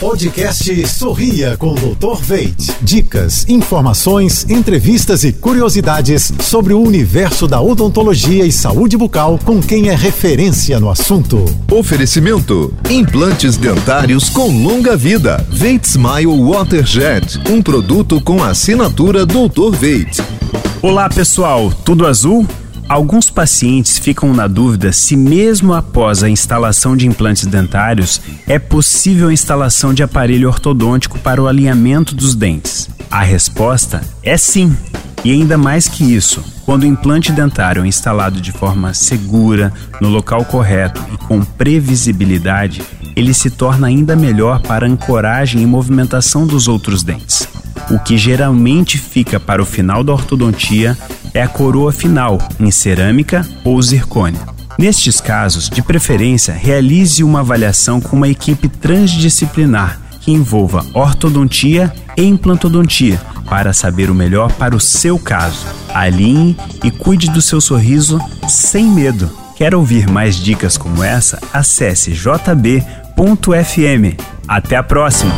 Podcast Sorria com o Dr. Veit. Dicas, informações, entrevistas e curiosidades sobre o universo da odontologia e saúde bucal com quem é referência no assunto. Oferecimento: implantes dentários com longa vida. Veit Smile Waterjet, um produto com assinatura Dr. Veit. Olá, pessoal, tudo azul? Alguns pacientes ficam na dúvida se, mesmo após a instalação de implantes dentários, é possível a instalação de aparelho ortodôntico para o alinhamento dos dentes. A resposta é sim. E ainda mais que isso, quando o implante dentário é instalado de forma segura, no local correto e com previsibilidade, ele se torna ainda melhor para ancoragem e movimentação dos outros dentes. O que geralmente fica para o final da ortodontia é a coroa final, em cerâmica ou zircônia. Nestes casos, de preferência, realize uma avaliação com uma equipe transdisciplinar que envolva ortodontia e implantodontia para saber o melhor para o seu caso. Alinhe e cuide do seu sorriso sem medo. Quer ouvir mais dicas como essa? Acesse jb.fm. Até a próxima!